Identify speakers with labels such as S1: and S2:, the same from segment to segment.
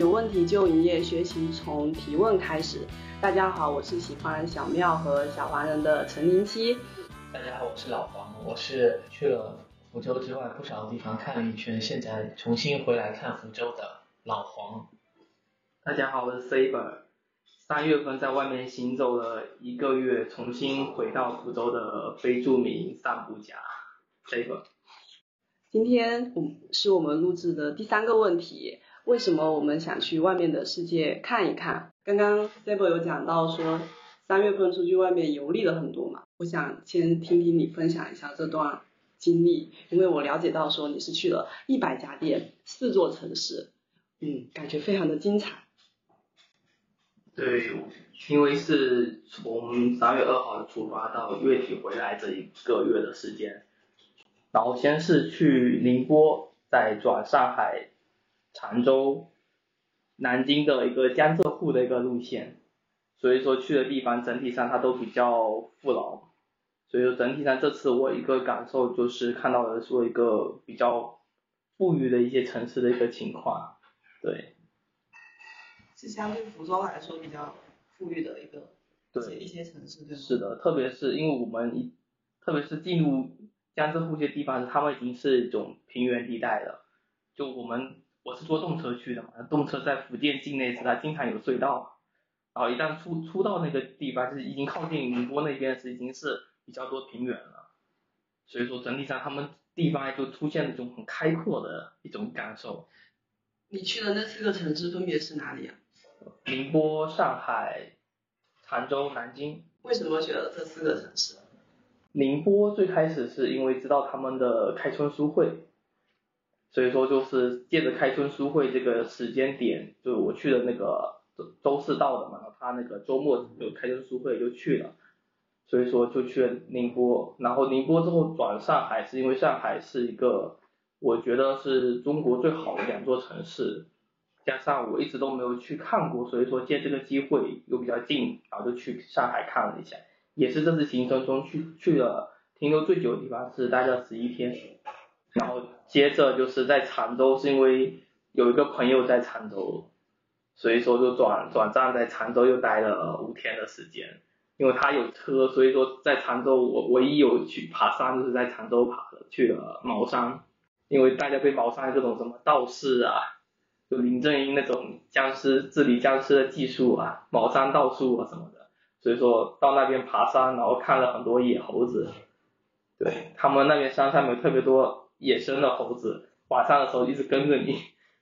S1: 有问题就营业，学习从提问开始。大家好，我是喜欢小妙和小黄人的陈林七。
S2: 大家好，我是老黄，我是去了福州之外不少地方看了一圈，现在重新回来看福州的老黄。
S3: 大家好，我是 Saber。三月份在外面行走了一个月，重新回到福州的非著名散步家 Saber。
S1: 今天我是我们录制的第三个问题，为什么我们想去外面的世界看一看？刚刚 s a b e 有讲到说，三月份出去外面游历了很多嘛，我想先听听你分享一下这段经历，因为我了解到说你是去了一百家店，四座城市，嗯，感觉非常的精彩。
S3: 对，因为是从三月二号出发到月底回来这一个月的时间，然后先是去宁波，再转上海、常州、南京的一个江浙沪的一个路线，所以说去的地方整体上它都比较富饶，所以说整体上这次我一个感受就是看到了说一个比较富裕的一些城市的一个情况，对。
S1: 是相对福州来说比较富裕的一个
S3: 对
S1: 一些城市，对吗？
S3: 是的，特别是因为我们一，特别是进入江浙沪这些地方，他们已经是一种平原地带了。就我们我是坐动车去的嘛，动车在福建境内是，它经常有隧道，然后一旦出出到那个地方，就是已经靠近宁波那边是已经是比较多平原了。所以说整体上他们地方就出现了一种很开阔的一种感受。
S1: 你去的那四个城市分别是哪里啊？
S3: 宁波、上海、常州、南京。
S1: 为什么选了这四个城市？
S3: 宁波最开始是因为知道他们的开春书会，所以说就是借着开春书会这个时间点，就我去的那个周周四到的嘛，他那个周末有开春书会就去了，所以说就去了宁波，然后宁波之后转上海，是因为上海是一个我觉得是中国最好的两座城市。加上我一直都没有去看过，所以说借这个机会又比较近，然后就去上海看了一下，也是这次行程中去去了停留最久的地方是待了十一天，然后接着就是在常州，是因为有一个朋友在常州，所以说就转转站在常州又待了五天的时间，因为他有车，所以说在常州我唯一有去爬山就是在常州爬的，去了茅山，因为大家对茅山这种什么道士啊。就林正英那种僵尸治理僵尸的技术啊，茅山道术啊什么的，所以说到那边爬山，然后看了很多野猴子，对。他们那边山上面特别多野生的猴子，晚上的时候一直跟着你，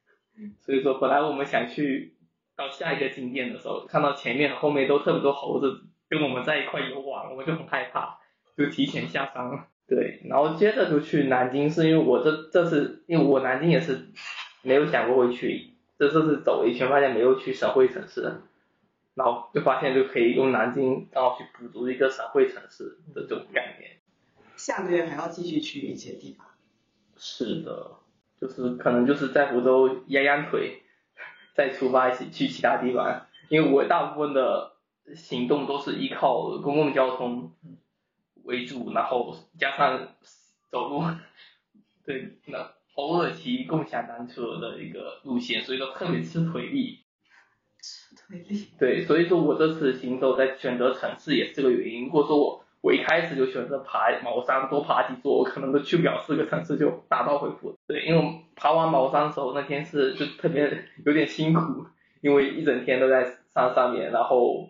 S3: 所以说本来我们想去到下一个景点的时候，看到前面后面都特别多猴子跟我们在一块游玩，我们就很害怕，就提前下山了。对，然后接着就去南京，是因为我这这次因为我南京也是。没有想过会去，这这次是走了一圈，发现没有去省会城市，然后就发现就可以用南京刚好去补足一个省会城市的这种概念。
S1: 下个月还要继续去一些地方。
S3: 是的，就是可能就是在福州压压腿，再出发一起去其他地方，因为我大部分的行动都是依靠公共交通为主，然后加上走路，对，那。偶尔骑共享单车的一个路线，所以说特别吃腿力。
S1: 吃腿力。
S3: 对，所以说我这次行走在选择城市也是这个原因。如果说我我一开始就选择爬茅山，多爬几座，我可能都去不了四个城市就打道回府。对，因为爬完茅山的时候那天是就特别 有点辛苦，因为一整天都在山上面，然后。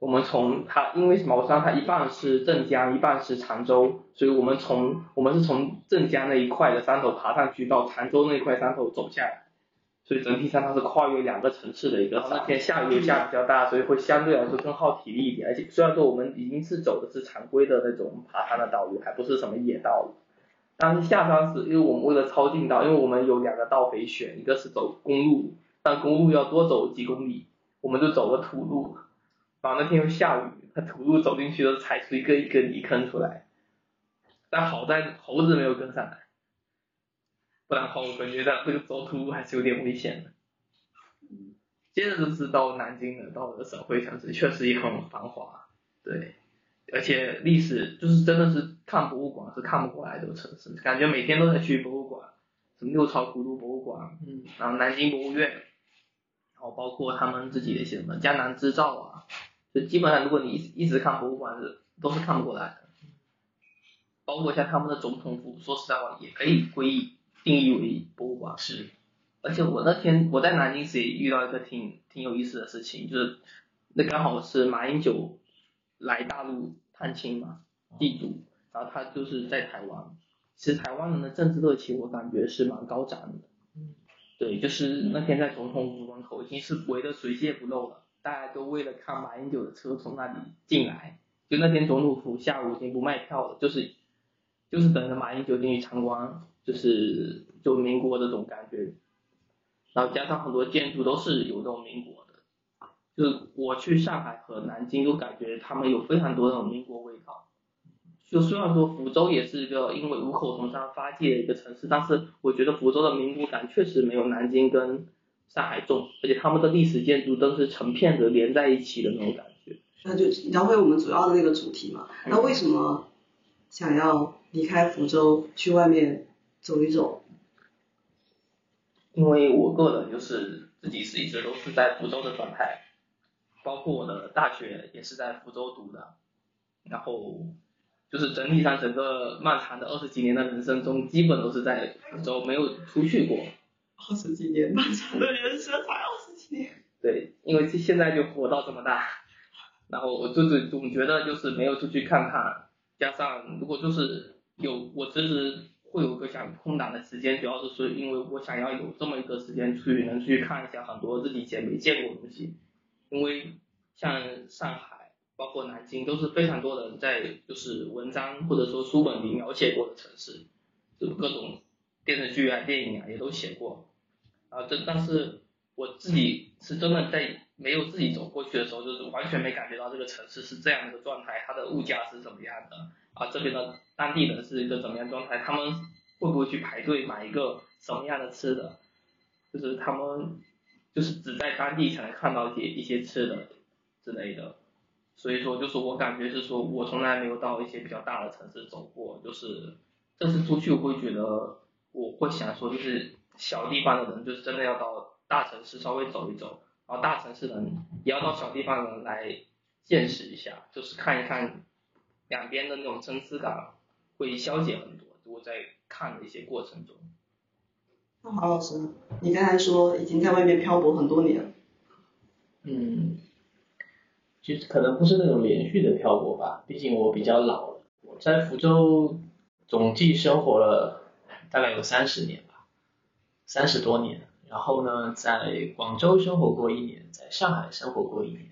S3: 我们从它，因为茅山它一半是镇江，一半是常州，所以我们从我们是从镇江那一块的山头爬上去，到常州那一块山头走下来，所以整体上它是跨越两个城市的一个。那天下雨又下比较大，所以会相对来说更耗体力一点。而且虽然说我们已经是走的是常规的那种爬山的道路，还不是什么野道路，但是下山是因为我们为了抄近道，因为我们有两个道可以选，一个是走公路，但公路要多走几公里，我们就走了土路。然后那天又下雨，他土路走进去都踩出一个一个泥坑出来，但好在猴子没有跟上来，不然的话我感觉到这个走土路还是有点危险的。接着就是到南京了，到了省会城市，确实也很繁华，对，而且历史就是真的是看博物馆是看不过来的城市，感觉每天都在去博物馆，什么六朝古都博物馆，嗯，然后南京博物院，然后包括他们自己的一些什么江南织造啊，就基本上如果你一一直看博物馆是都是看不过来的。包括像他们的总统府，说实在话也可以归义定义为博物馆。
S2: 是，
S3: 而且我那天我在南京时也遇到一个挺挺有意思的事情，就是那刚好是马英九来大陆探亲嘛，祭祖，然后他就是在台湾。其实台湾人的政治热情我感觉是蛮高涨的。
S2: 嗯，
S3: 对，就是那天在总统府门口已经是围得水泄不漏了，大家都为了看马英九的车从那里进来。就那天总统府下午已经不卖票了，就是就是等着马英九进去参观，就是就民国这种感觉。然后加上很多建筑都是有这种民国的，就是我去上海和南京都感觉他们有非常多那种民国味道。就虽然说福州也是一个因为五口同山发迹的一个城市，但是我觉得福州的民国感确实没有南京跟上海重，而且他们的历史建筑都是成片的连在一起的那种感觉。
S1: 那就聊回我们主要的那个主题嘛。那为什么想要离开福州去外面走一走？
S3: 因为我个人就是自己是一直都是在福州的状态，包括我的大学也是在福州读的，然后就是整体上整个漫长的二十几年的人生中，基本都是在福州，没有出去过。
S1: 二十几年，漫长的人生才二十几年。
S3: 对，因为现在就活到这么大，然后我就是总觉得就是没有出去看看，加上如果就是有我其实会有个想空档的时间，主要是说因为我想要有这么一个时间去能去看一下很多自己以前没见过的东西，因为像上海包括南京都是非常多人在就是文章或者说书本里描写过的城市，就各种电视剧啊电影啊也都写过，啊这但是。我自己是真的在没有自己走过去的时候，就是完全没感觉到这个城市是这样的状态，它的物价是怎么样的，啊这边的当地人是一个怎么样状态，他们会不会去排队买一个什么样的吃的，就是他们就是只在当地才能看到一些一些吃的之类的，所以说就是我感觉是说我从来没有到一些比较大的城市走过，就是这次出去我会觉得我会想说就是小地方的人就是真的要到。大城市稍微走一走，然后大城市人也要到小地方人来见识一下，就是看一看两边的那种参差感会消减很多。如果在看的一些过程中，
S1: 那华老师，你刚才说已经在外面漂泊很多年，
S2: 嗯，其实可能不是那种连续的漂泊吧，毕竟我比较老了，我在福州总计生活了大概有三十年吧，三十多年。然后呢，在广州生活过一年，在上海生活过一年，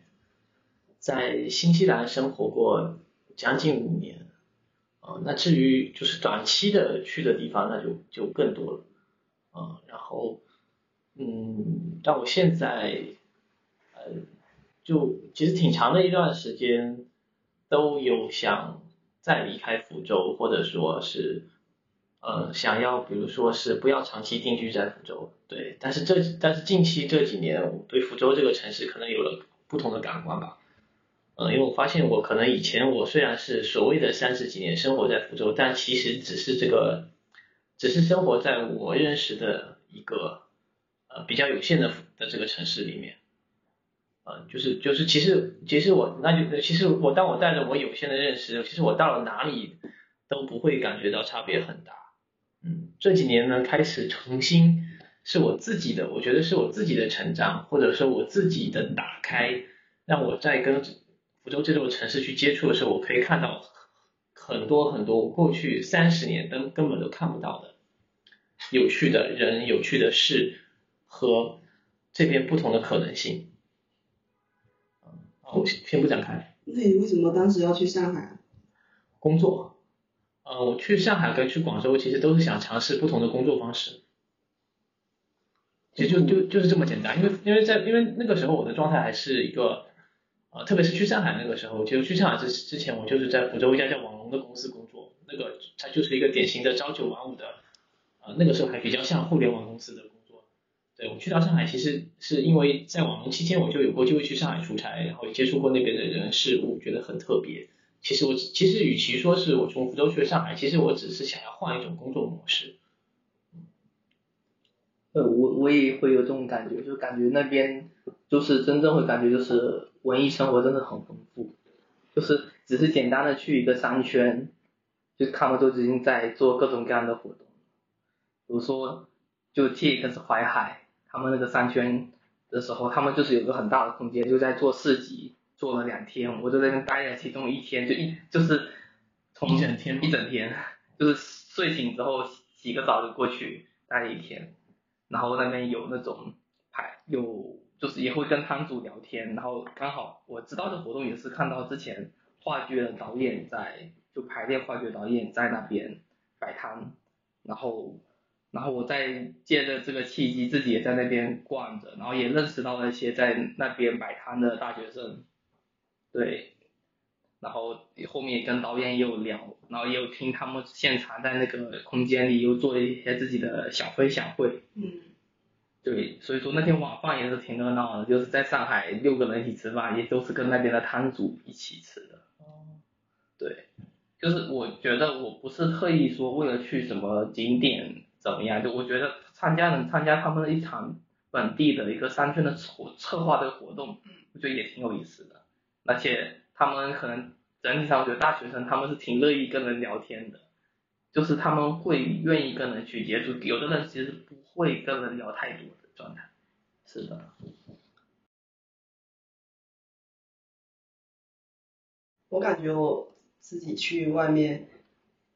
S2: 在新西兰生活过将近五年，啊，那至于就是短期的去的地方，那就就更多了，啊，然后，嗯，但我现在，呃，就其实挺长的一段时间，都有想再离开福州，或者说是。呃，想要比如说是不要长期定居在福州，对，但是这但是近期这几年，我对福州这个城市可能有了不同的感官吧，呃，因为我发现我可能以前我虽然是所谓的三十几年生活在福州，但其实只是这个，只是生活在我认识的一个呃比较有限的的这个城市里面，呃，就是就是其实其实我那就其实我当我带着我有限的认识，其实我到了哪里都不会感觉到差别很大。嗯，这几年呢，开始重新是我自己的，我觉得是我自己的成长，或者说我自己的打开，让我在跟福州这座城市去接触的时候，我可以看到很多很多过去三十年根根本都看不到的有趣的人、有趣的事和这边不同的可能性。嗯，我先不展开。
S1: 那你为什么当时要去上海？
S2: 工作。呃，我去上海跟去广州，其实都是想尝试不同的工作方式，其实就就就是这么简单。因为因为在因为那个时候我的状态还是一个，呃，特别是去上海那个时候，其实去上海之之前，我就是在福州一家叫网龙的公司工作，那个它就是一个典型的朝九晚五的，啊，那个时候还比较像互联网公司的工作。对我去到上海，其实是因为在网龙期间，我就有过机会去上海出差，然后接触过那边的人事物，觉得很特别。其实我其实与其说是我从福州去了上海，其实我只是想要换一种工作模式。
S3: 呃，我我也会有这种感觉，就感觉那边就是真正会感觉就是文艺生活真的很丰富，就是只是简单的去一个商圈，就他们都已经在做各种各样的活动，比如说就 T X 淮海，他们那个商圈的时候，他们就是有个很大的空间，就在做市集，做了两天，我就在那待了其中一天，就一就是从
S2: 一整天
S3: 一整天，就是睡醒之后洗个澡就过去待了一天，然后那边有那种排有就是也会跟摊主聊天，然后刚好我知道的活动也是看到之前话剧的导演在就排练话剧导演在那边摆摊，然后然后我再借着这个契机自己也在那边逛着，然后也认识到了一些在那边摆摊的大学生，对，然后后面跟导演也有聊，然后也有听他们现场在那个空间里又做了一些自己的小分享会，
S1: 嗯，
S3: 对，所以说那天晚饭也是挺热闹的，就是在上海六个人一起吃饭，也都是跟那边的摊主一起吃的。哦。对，就是我觉得我不是特意说为了去什么景点怎么样，就我觉得参加能参加他们的一场本地的一个商圈的策策划的活动，我觉得也挺有意思的。而且他们可能整体上，我觉得大学生他们是挺乐意跟人聊天的，就是他们会愿意跟人去接触，有的人其实不会跟人聊太多的状态。是的，
S1: 我感觉我自己去外面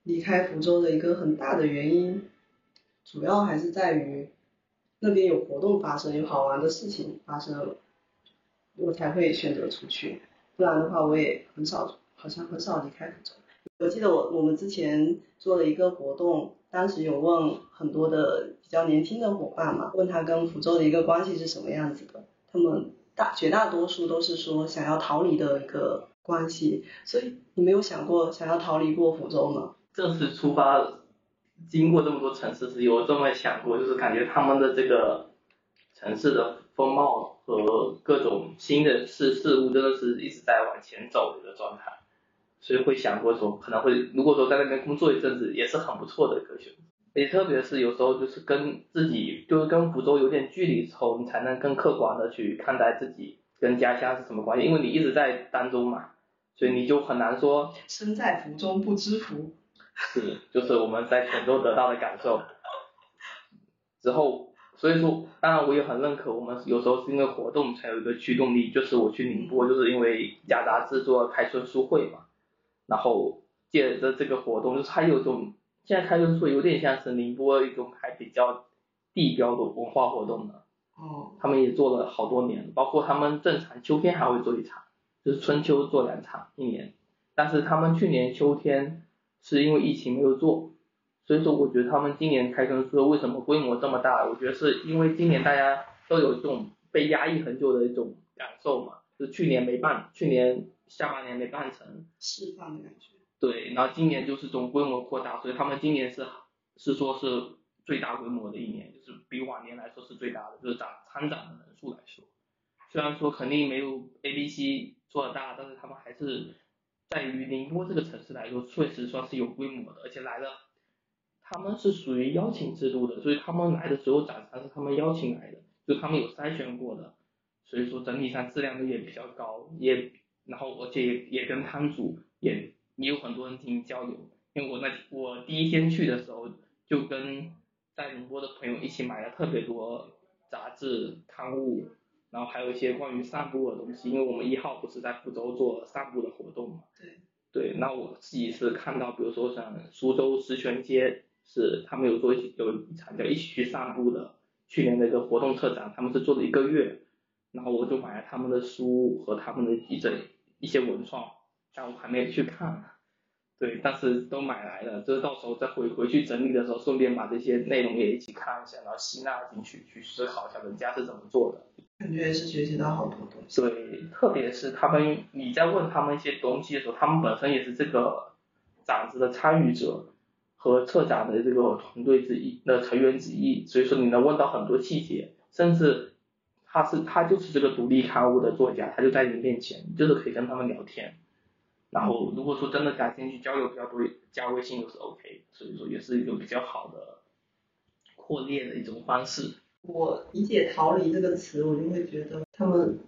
S1: 离开福州的一个很大的原因，主要还是在于那边有活动发生，有好玩的事情发生，我才会选择出去。不然的话，我也很少，好像很少离开福州。我记得我我们之前做了一个活动，当时有问很多的比较年轻的伙伴嘛，问他跟福州的一个关系是什么样子的，他们大绝大多数都是说想要逃离的一个关系，所以你没有想过想要逃离过福州吗？
S3: 这次出发经过这么多城市时，有这么想过，就是感觉他们的这个城市的风貌和各种新的事事物，真的是一直在往前走的一个状态，所以会想过说，可能会如果说在那边工作一阵子，也是很不错的一个选择。也特别是有时候就是跟自己就是跟福州有点距离之后，你才能更客观的去看待自己跟家乡是什么关系，因为你一直在当中嘛，所以你就很难说
S1: 身在福中不知福。
S3: 是，就是我们在泉州得到的感受。之后，所以说，当然我也很认可，我们有时候是因为活动才有一个驱动力。就是我去宁波，就是因为雅杂制作开春书会嘛，然后借着这个活动，就是它有种现在开春书会有点像是宁波一种还比较地标的文化活动的。
S1: 哦，
S3: 他们也做了好多年，包括他们正常秋天还会做一场，就是春秋做两场一年。但是他们去年秋天是因为疫情没有做，所以说我觉得他们今年开春书为什么规模这么大？我觉得是因为今年大家都有一种被压抑很久的一种感受嘛，就是去年没办，去年下半年没办成，
S1: 释放的感觉。
S3: 对，然后今年就是这种规模扩大，所以他们今年是是说是最大规模的一年，就是比往年来说是最大的，就是长参展的人数来说，虽然说肯定没有 A B C 做的大，但是他们还是在于宁波这个城市来说，确实算是有规模的，而且来了他们是属于邀请制度的，所以他们来的所有展商是他们邀请来的，就他们有筛选过的，所以说整体上质量也比较高，也然后而且也也跟摊主也也有很多人进行交流，因为我那我第一天去的时候就跟在宁波的朋友一起买了特别多杂志刊物，然后还有一些关于散步的东西，因为我们一号不是在福州做散步的活动嘛。
S1: 对。
S3: 对，那我自己是看到，比如说像苏州石泉街是他们有做有一场叫一起去散步的，去年的一个活动特展，他们是做了一个月，然后我就买了他们的书和他们的一整一些文创，但我还没有去看。对，但是都买来了，就是到时候再回回去整理的时候，顺便把这些内容也一起看一下，然后吸纳进去，去思考一下人家是怎么做的。
S1: 感觉也是学习到好多东西。
S3: 对，特别是他们，你在问他们一些东西的时候，他们本身也是这个展子的参与者和策展的这个团队之一的成员之一，所以说你能问到很多细节，甚至他是他就是这个独立刊物的作家，他就在你面前，你就是可以跟他们聊天。然后如果说真的感兴趣，交流比较多，加微信都是 OK，所以说也是一个比较好的扩列的一种方式。
S1: 我理解“逃离”这个词，我就会觉得他们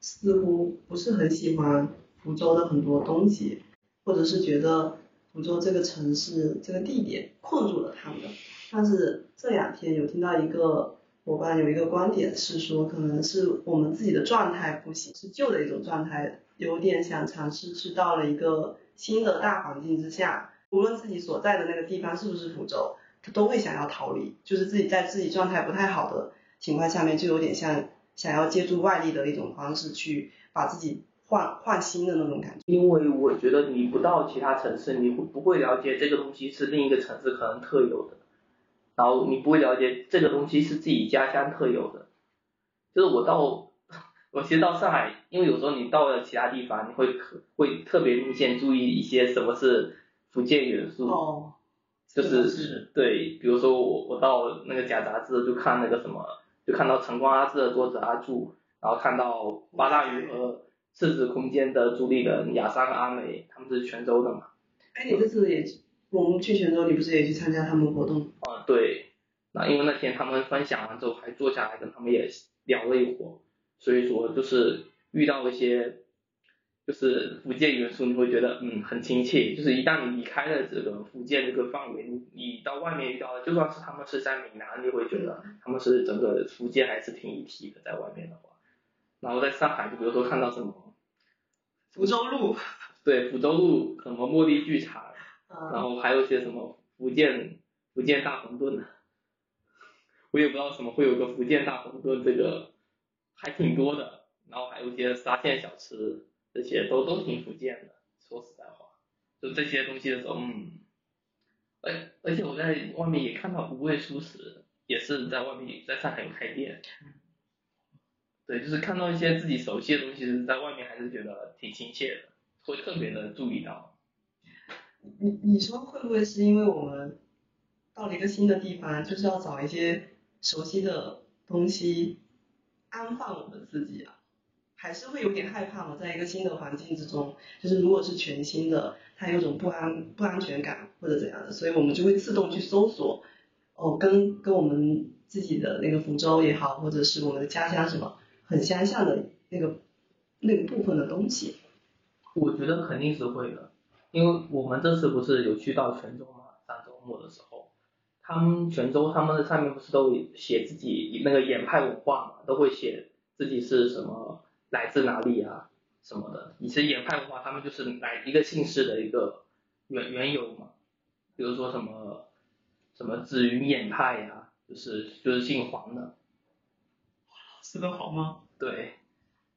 S1: 似乎不是很喜欢福州的很多东西，或者是觉得福州这个城市这个地点困住了他们。但是这两天有听到一个伙伴有一个观点是说，可能是我们自己的状态不行，是旧的一种状态，有点想尝试去到了一个新的大环境之下，无论自己所在的那个地方是不是福州，他都会想要逃离，就是自己在自己状态不太好的情况下面，就有点像想要借助外力的一种方式去把自己换换新的那种感觉。
S3: 因为我觉得你不到其他城市，你会不会了解这个东西是另一个城市可能特有的，然后你不会了解这个东西是自己家乡特有的。就是我到，我其实到上海，因为有时候你到了其他地方，你会可会特别明显注意一些什么是福建元素。
S1: 哦，
S3: 就是
S1: 是
S3: 对，比如说我我到那个假杂志就看那个什么，就看到晨光阿志的作者阿柱，然后看到八大鱼和赤子空间的主理人雅山和阿美，他们是泉州的嘛，
S1: 哎，你这次也我们去泉州，你不是也去参加他们活动？
S3: 啊对，那因为那天他们分享完之后，还坐下来跟他们也聊了一会儿，所以说就是遇到一些就是福建元素，你会觉得嗯很亲切。就是一旦你离开了这个福建这个范围，你你到外面遇到，就算是他们是在闽南，你会觉得他们是整个福建还是挺一体的，在外面的话。然后在上海，就比如说看到什么，
S1: 福州路，
S3: 对福州路什么茉莉剧场，然
S1: 嗯，
S3: 后还有一些什么福建福建大馄饨，我也不知道什么会有个福建大馄饨，这个还挺多的。然后还有一些沙县小吃，这些都都挺福建的。说实在话，就这些东西的时候，嗯，而而且我在外面也看到无味素食，也是在外面在上海有开店。对，就是看到一些自己熟悉的东西，在外面还是觉得挺亲切的，会特别的注意到。
S1: 你你说会不会是因为我们到了一个新的地方，就是要找一些熟悉的东西安放我们自己啊？还是会有点害怕嘛，在一个新的环境之中，就是如果是全新的，它有种不安不安全感或者怎样的，所以我们就会自动去搜索，哦，跟跟我们自己的那个福州也好，或者是我们的家乡什么很相像的那个那个部分的东西。
S3: 我觉得肯定是会的，因为我们这次不是有去到泉州嘛，上周末的时候，他们泉州他们的上面不是都写自己那个演派文化嘛，都会写自己是什么来自哪里啊什么的。以前演派文化，他们就是来一个姓氏的一个原缘由嘛，比如说什么什么紫云演派呀、就是就是姓黄的，
S1: 是的好吗？
S3: 对，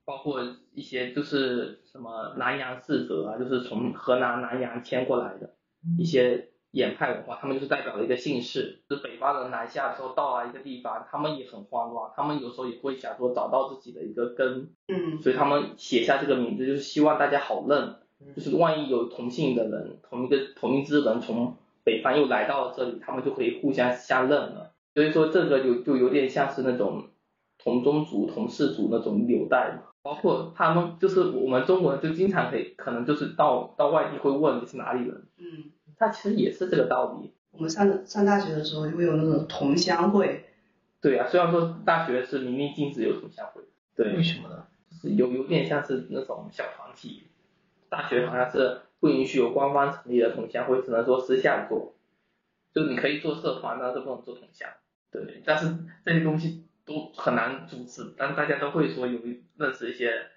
S3: 包括一些就是什么南洋四则啊，就是从河南南阳迁过来的一些演派文化，他们就是代表了一个姓氏。就是北方人南下的时候到了一个地方，他们也很慌乱，他们有时候也会想说找到自己的一个根，
S1: 嗯
S3: 所以他们写下这个名字，就是希望大家好认。就是万一有同姓的人，同一个同一支人从北方又来到了这里，他们就可以互相相认了。所以说这个就就有点像是那种同宗族、同氏族那种纽带嘛。包括他们就是我们中国人就经常可以可能就是到到外地会问你是哪里人，
S1: 嗯。
S3: 他其实也是这个道理。
S1: 我们上上大学的时候就会有那种同乡会，
S3: 对啊，虽然说大学是明令禁止有同乡会，对，
S2: 为什么呢？
S3: 就是有有点像是那种小团体，大学好像是不允许有官方成立的同乡会，只能说私下做，就是你可以做社团，但是不能做同乡。对，但是这些东西都很难组织，但大家都会说有认识一些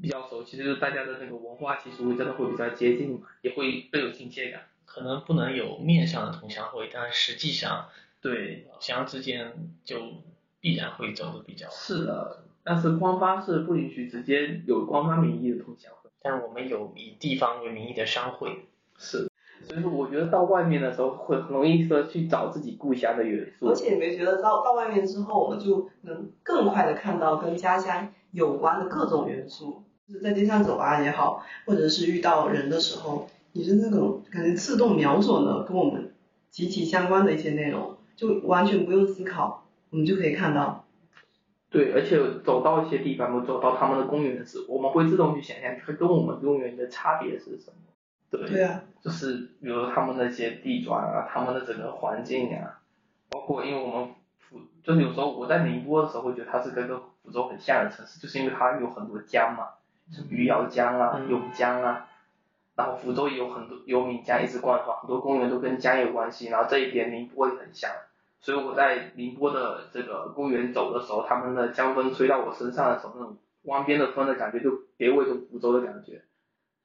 S3: 比较熟悉，就是大家的那个文化习俗真的会比较接近嘛，也会更有亲切感。
S2: 可能不能有面上的同乡会，但实际上
S3: 对，
S2: 互相之间就必然会走的比较。
S3: 是的，但是官方是不允许直接有官方名义的同乡会。
S2: 但是我们有以地方为名义的商会，
S3: 是，所以说我觉得到外面的时候会很容易说去找自己故乡的元素
S1: 而。且你没觉得到到外面之后，我们就能更快的看到跟家乡有关的各种元素，就是在街上走啊也好，或者是遇到人的时候，你是那种感觉自动瞄准了跟我们极其相关的一些内容，就完全不用思考，我们就可以看到。
S3: 对，而且走到一些地方，我走到他们的公园时，我们会自动去想象它跟我们公园的差别是什么。对，
S1: 对啊，
S3: 就是比如说他们那些地砖啊，他们的整个环境啊，包括因为我们福，就是有时候我在宁波的时候会觉得它是跟个福州很像的城市，就是因为它有很多江嘛，是余姚江啊、
S2: 嗯
S3: 甬江啊，然后福州也有很多有闽江一直贯穿，很多公园都跟江有关系，然后这一点宁波也很像，所以我在宁波的这个公园走的时候，他们的江风吹到我身上的时候，那种湾边的风的感觉就别有一种福州的感觉，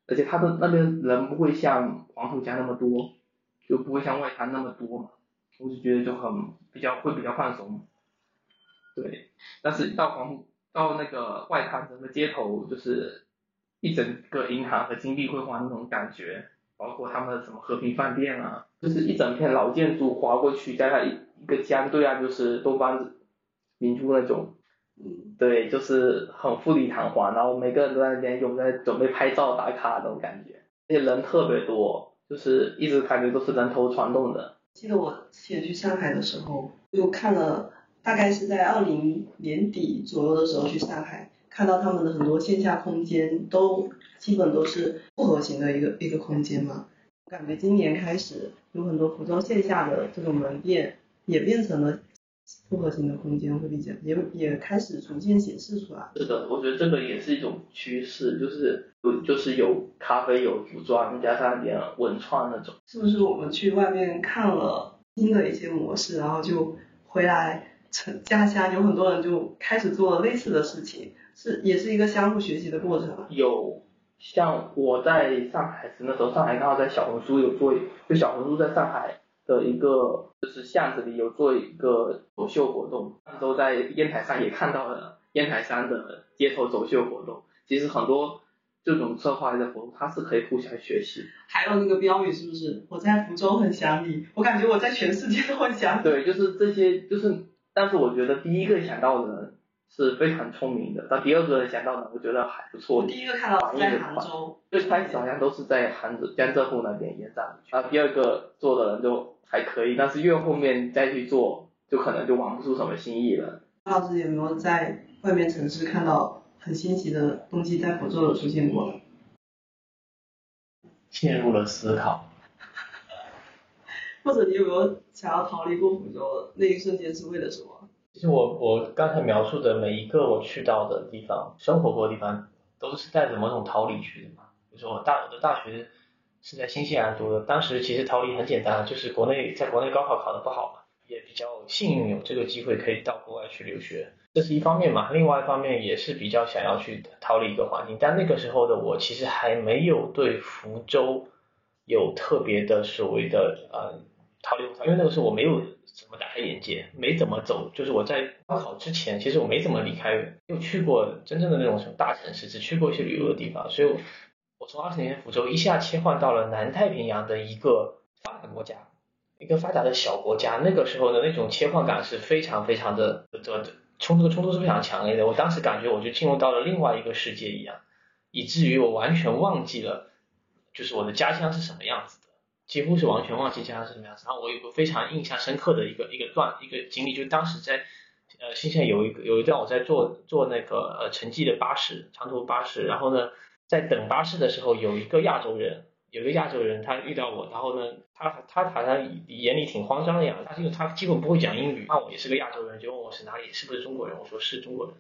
S3: 而且他的那边人不会像黄浦江那么多，就不会像外滩那么多嘛，我就觉得就很比较会比较放松，对，但是到黄浦到那个外滩整个街头就是一整个银行和金碧辉煌那种感觉，包括他们的什么和平饭店啊，就是一整片老建筑划过去，加上一一个江对岸就是东方明珠那种，
S1: 嗯，
S3: 对，就是很富丽堂皇，然后每个人都在那边有在准备拍照打卡那种感觉，而且人特别多，就是一直感觉都是人头攒动的。
S1: 记得我之前去上海的时候，就看了，大概是在二零年底左右的时候去上海，看到他们的很多线下空间都基本都是复合型的一个一个空间嘛。我感觉今年开始有很多服装线下的这种门店也变成了复合型的空间，会比较也也开始逐渐显示出来。
S3: 是的，我觉得这个也是一种趋势，就是有就是有咖啡有服装，加上一点文创那种。
S1: 是不是我们去外面看了新的一些模式，然后就回来成家乡，有很多人就开始做了类似的事情，是也是一个相互学习的过程。
S3: 有像我在上海时，那时候上海刚好在小红书有做，就小红书在上海的一个就是巷子里有做一个走秀活动，那时候在烟台山也看到了烟台山的街头走秀活动。其实很多这种策划类的活动，它是可以互相学习。
S1: 还有那个标语是不是？我在福州很想你，我感觉我在全世界都很想你。
S3: 对，就是这些，就是，但是我觉得第一个想到的人是非常聪明的，但第二个想到的，我觉得还不错
S1: 我。第一个看到是在杭州，
S3: 最开始好像都是在杭州江浙沪那边延展去，啊，第二个做的人就还可以，但是越后面再去做，就可能就玩不出什么新意了。
S1: 老师有没有在外面城市看到很新奇的东西在福州有出现过？
S2: 陷入了思考。
S1: 或者你有没有想要逃离过福州的那一瞬间是为了什么？
S2: 其实我我刚才描述的每一个我去到的地方、生活过的地方，都是带着某种逃离去的嘛。比如说我大我的大学是在新西兰读的，当时其实逃离很简单，就是国内在国内高考考得不好嘛，也比较幸运有这个机会可以到国外去留学，这是一方面嘛。另外一方面也是比较想要去逃离一个环境，但那个时候的我其实还没有对福州有特别的所谓的呃逃离，因为那个时候我没有怎么打开眼界，没怎么走，就是我在高考之前，其实我没怎么离开，又去过真正的那种什么大城市，只去过一些旅游的地方，所以我我从二十年前福州一下切换到了南太平洋的一个发达国家，一个发达的小国家，那个时候的那种切换感是非常非常的的的冲突的冲突是非常强烈的，我当时感觉我就进入到了另外一个世界一样，以至于我完全忘记了就是我的家乡是什么样子的。几乎是完全忘记家乡是什么样子。然后我有个非常印象深刻的一个一个段一个经历，就当时在呃新县有一个有一段我在坐坐那个呃城际的巴士长途巴士，然后呢在等巴士的时候有一个亚洲人。有一个亚洲人，他遇到我，然后呢，他他好像眼里挺慌张的样子，他因为他基本不会讲英语，那我也是个亚洲人，就问我是哪里，是不是中国人？我说是中国人。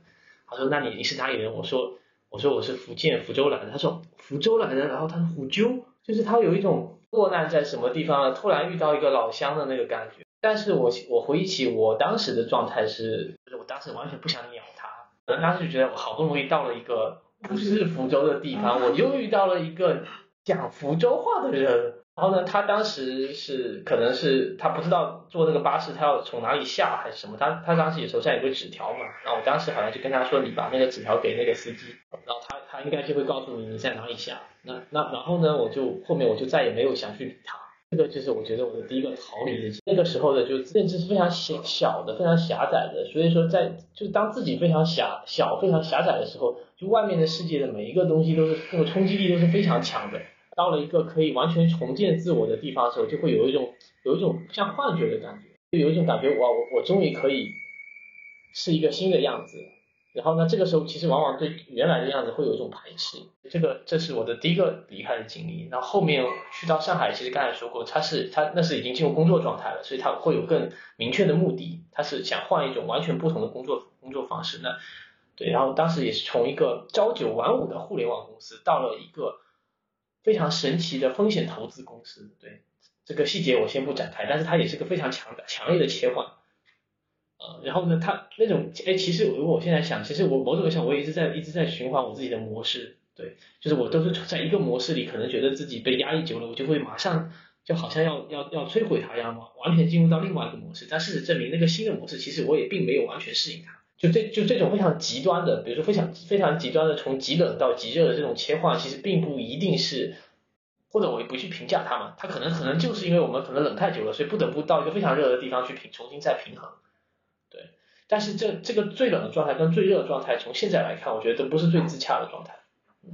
S2: 他说那你你是哪里人？我说我说我是福建福州来的。他说福州来的，然后他说福州，就是他有一种落难在什么地方了，突然遇到一个老乡的那个感觉。但是我我回忆起我当时的状态是，就是我当时完全不想鸟他，可能当时就觉得我好不容易到了一个不是福州的地方，我又遇到了一个讲福州话的人。然后呢，他当时是可能是他不知道坐那个巴士他要从哪里下还是什么，他他当时也手上有个纸条嘛，然后我当时好像就跟他说，你把那个纸条给那个司机，然后他他应该就会告诉你你在哪里下。那那然后呢，我就后面我就再也没有想去理他。这个就是我觉得我的第一个逃离的，那个时候的就认知是非常小小的，非常狭窄的，所以说在就当自己非常狭小、非常狭窄的时候，就外面的世界的每一个东西都是那个冲击力都是非常强的。到了一个可以完全重建自我的地方的时候，就会有一种有一种像幻觉的感觉，就有一种感觉，哇，我我终于可以是一个新的样子，然后呢，这个时候其实往往对原来的样子会有一种排斥。这个这是我的第一个离开的经历。然后后面去到上海，其实刚才说过，他是他那是已经进入工作状态了，所以他会有更明确的目的，他是想换一种完全不同的工作工作方式。那对，然后当时也是从一个朝九晚五的互联网公司，到了一个非常神奇的风险投资公司。对，这个细节我先不展开，但是它也是个非常强的强烈的切换。呃，然后呢，它那种，哎，其实我我现在想，其实我某种意义上我也是在一直在循环我自己的模式，对，就是我都是在一个模式里，可能觉得自己被压抑久了，我就会马上就好像要要要摧毁它一样嘛，完全进入到另外一个模式。但事实证明，那个新的模式其实我也并没有完全适应它。就这就这种非常极端的，比如说非常非常极端的从极冷到极热的这种切换，其实并不一定是，或者我也不去评价它嘛，它可能可能就是因为我们可能冷太久了，所以不得不到一个非常热的地方去平重新再平衡。对，但是这这个最冷的状态跟最热的状态，从现在来看，我觉得都不是最自洽的状态。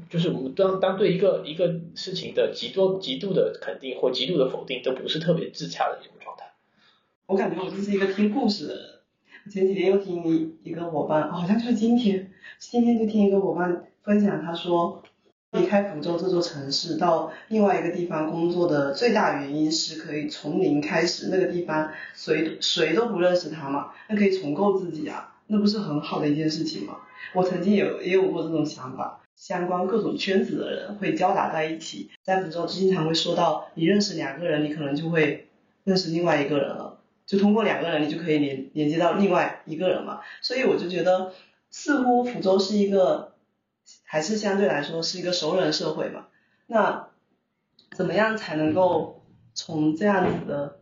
S2: 就是我们当当对一个一个事情的极多极度的肯定或极度的否定，都不是特别自洽的一种状态。
S1: 我感觉我就是一个听故事的人。前几天又听一一个伙伴，好像就是今天，今天就听一个伙伴分享，他说离开福州这座城市到另外一个地方工作的最大原因是可以从零开始，那个地方谁谁都不认识他嘛，那可以重构自己啊，那不是很好的一件事情吗？我曾经有也有过这种想法，相关各种圈子的人会交打在一起，在福州经常会说到，你认识两个人，你可能就会认识另外一个人了。就通过两个人，你就可以连连接到另外一个人嘛，所以我就觉得，似乎福州是一个，还是相对来说是一个熟人社会嘛。那怎么样才能够从这样子的，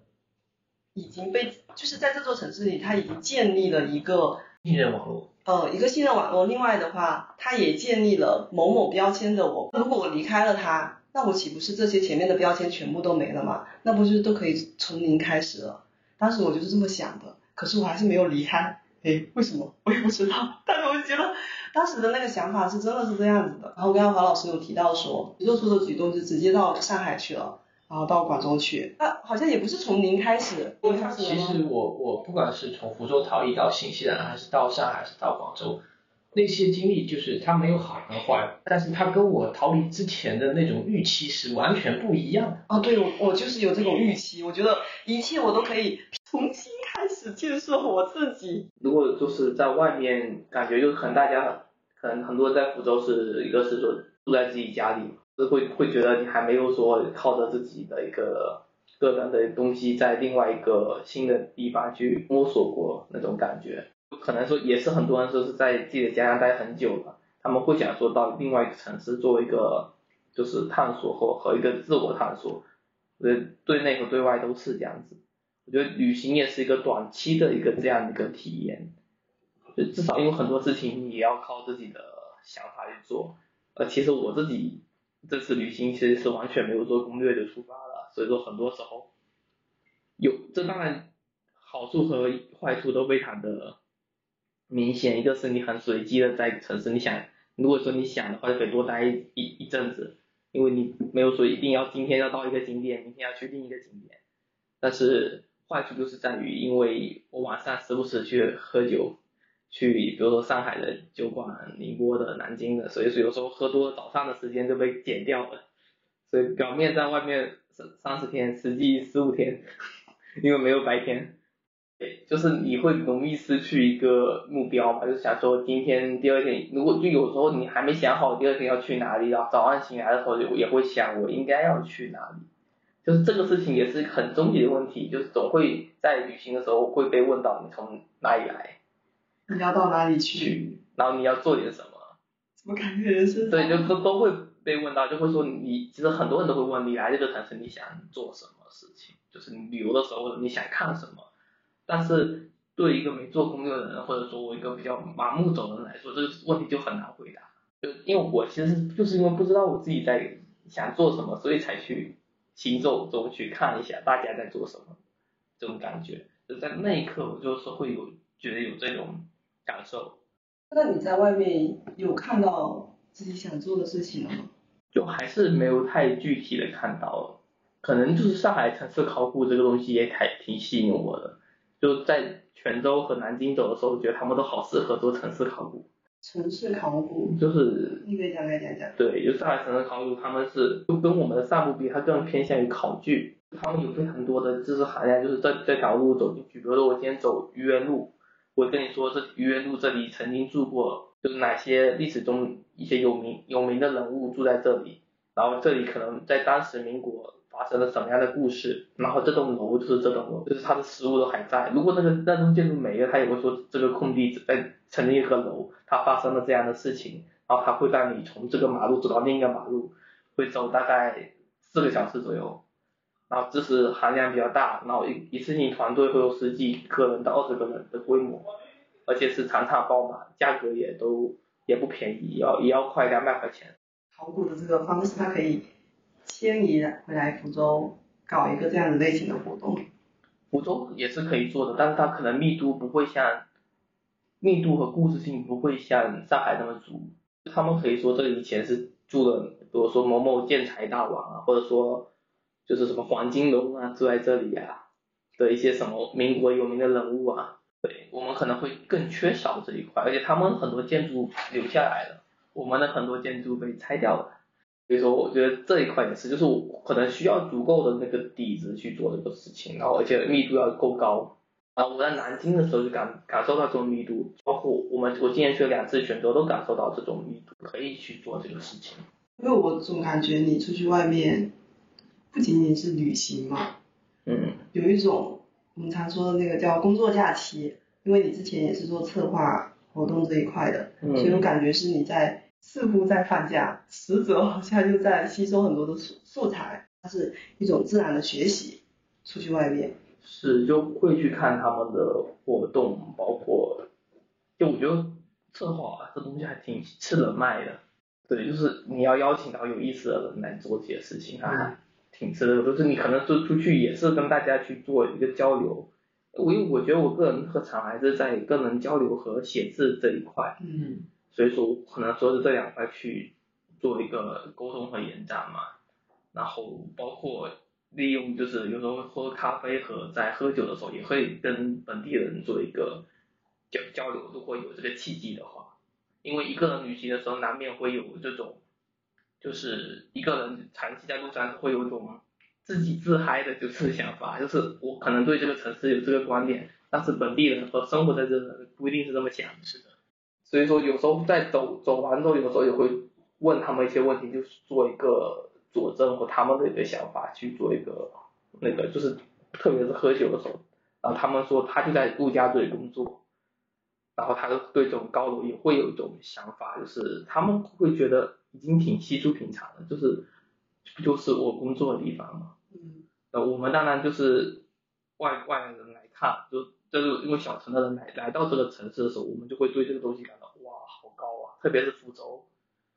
S1: 已经被就是在这座城市里，他已经建立了一个
S2: 信任网络，
S1: 呃，一个信任网络。另外的话，他也建立了某某标签的我。如果我离开了他，那我岂不是这些前面的标签全部都没了吗？那不是都可以从零开始了？当时我就是这么想的，可是我还是没有离开，诶，为什么？我也不知道。但是我觉得当时的那个想法是真的是这样子的。然后跟阿华老师有提到说，做出的举动就直接到上海去了，然后到广州去，那好像也不是从零开始。
S2: 其实我我不管是从福州逃逸到新西兰，还是到上海，还是到广州。那些经历就是它没有好和坏，但是它跟我逃离之前的那种预期是完全不一样的。
S1: 啊，对，我我就是有这种预期，我觉得一切我都可以重新开始建设我自己。
S3: 如果就是在外面，感觉就是可能大家可能很多人在福州是一个是说住在自己家里，是会会觉得你还没有说靠着自己的一个个人的东西在另外一个新的地方去摸索过那种感觉。可能说也是很多人说是在自己的家乡待很久了，他们会想说到另外一个城市做一个就是探索和和一个自我探索，呃对内和对外都是这样子。我觉得旅行也是一个短期的一个这样的一个体验，就至少有很多事情也要靠自己的想法去做。呃，其实我自己这次旅行其实是完全没有做攻略就出发了，所以说很多时候有这当然好处和坏处都非常的。明显，一个是你很随机的在城市，你想，如果说你想的话，就可以多待一一一阵子，因为你没有说一定要今天要到一个景点，明天要去另一个景点。但是坏处就是在于，因为我晚上时不时去喝酒，去比如说上海的酒馆、宁波的、南京的，所以说有时候喝多了，早上的时间就被减掉了。所以表面在外面三三十天，实际十五天，因为没有白天。对，就是你会容易失去一个目标嘛，就是想说今天、第二天，如果就有时候你还没想好第二天要去哪里然后，早上醒来的时候也会想我应该要去哪里，就是这个事情也是很终极的问题，就是总会在旅行的时候会被问到你从哪里来，
S1: 你要到哪里去，
S3: 然后你要做点什么，
S1: 怎么感觉人生
S3: 对，就都都会被问到，就会说你其实很多人都会问你来这个城市你想做什么事情，就是你旅游的时候你想看什么。但是对一个没做攻略的人，或者说我一个比较盲目走的人来说，这个问题就很难回答。就因为我其实就是因为不知道我自己在想做什么，所以才去行走中去看一下大家在做什么，这种感觉。就在那一刻，我就是会有觉得有这种感受。
S1: 那你在外面有看到自己想做的事情了吗？
S3: 就还是没有太具体的看到，可能就是上海城市考古这个东西也还挺吸引我的。就在泉州和南京走的时候，我觉得他们都好适合做城市考古。
S1: 城市考古，
S3: 就是
S1: 你可以讲讲讲讲。
S3: 对，就上海城市考古，他们是就跟我们的散步比，它更偏向于考据，他们有非常多的知识含量，就是这这条路走进去，比如说我今天走愚园路，我跟你说这愚园路这里曾经住过，就是哪些历史中一些有名有名的人物住在这里，然后这里可能在当时民国发生了什么样的故事，然后这栋楼就是这栋楼，就是它的实物都还在。如果那个那栋建筑没了，它也会说这个空地在成立一个楼，它发生了这样的事情，然后它会让你从这个马路走到另一个马路，会走大概四个小时左右，然后知识含量比较大，然后一一次性团队会有十几个人到二十个人的规模，而且是场场爆满，价格也都也不便宜，要也要快两百块钱。
S1: 考古的这个方式，它可以迁移回来福州，搞一个这样的类型的活动。
S3: 福州也是可以做的，但是它可能密度不会像密度和故事性不会像上海那么足。他们可以说这里以前是住了，比如说某某建材大王啊，或者说就是什么黄金龙啊住在这里啊的一些什么民国有名的人物啊。对我们可能会更缺少这一块，而且他们很多建筑留下来了，我们的很多建筑被拆掉了。所以说，我觉得这一块也是，就是我可能需要足够的那个底子去做这个事情，然后而且密度要够高。然后我在南京的时候就感感受到这种密度，包括我们我今年去了两次泉州，都感受到这种密度，可以去做这个事情。
S1: 因为我总感觉你出去外面不仅仅是旅行嘛，
S3: 嗯，
S1: 有一种我们常说的那个叫工作假期，因为你之前也是做策划活动这一块的，
S3: 嗯
S1: 所以我感觉是你在似乎在放假，实则好像就在吸收很多的素素材，它是一种自然的学习。出去外面，
S3: 是就会去看他们的活动，包括就我觉得策划啊这东西还挺吃人脉的，对，就是你要邀请到有意思的人来做这些事情，啊，还挺吃的，就是你可能就出去也是跟大家去做一个交流。我因为我觉得我个人特长还是在跟人交流和写字这一块，
S1: 嗯，
S3: 所以说可能说是这两块去做一个沟通和延展嘛，然后包括利用就是有时候喝咖啡和在喝酒的时候也会跟本地人做一个交交流，如果有这个契机的话，因为一个人旅行的时候难免会有这种，就是一个人长期在路上会有一种自己自嗨的就是想法，就是我可能对这个城市有这个观点，但是本地人和生活在这的不一定是这么想，是的。所以说有时候在走走完之后，有时候也会问他们一些问题，就是做一个佐证和他们的一个想法去做一个那个，就是特别是喝酒的时候，然后他们说他就在陆家嘴工作，然后他就对这种高楼也会有一种想法，就是他们会觉得已经挺稀疏平常的，就是不就是我工作的地方嘛。
S1: 嗯，
S3: 呃，我们当然就是外外来人来看，就就是因为小城的人来来到这个城市的时候，我们就会对这个东西感到哇，好高啊！特别是福州，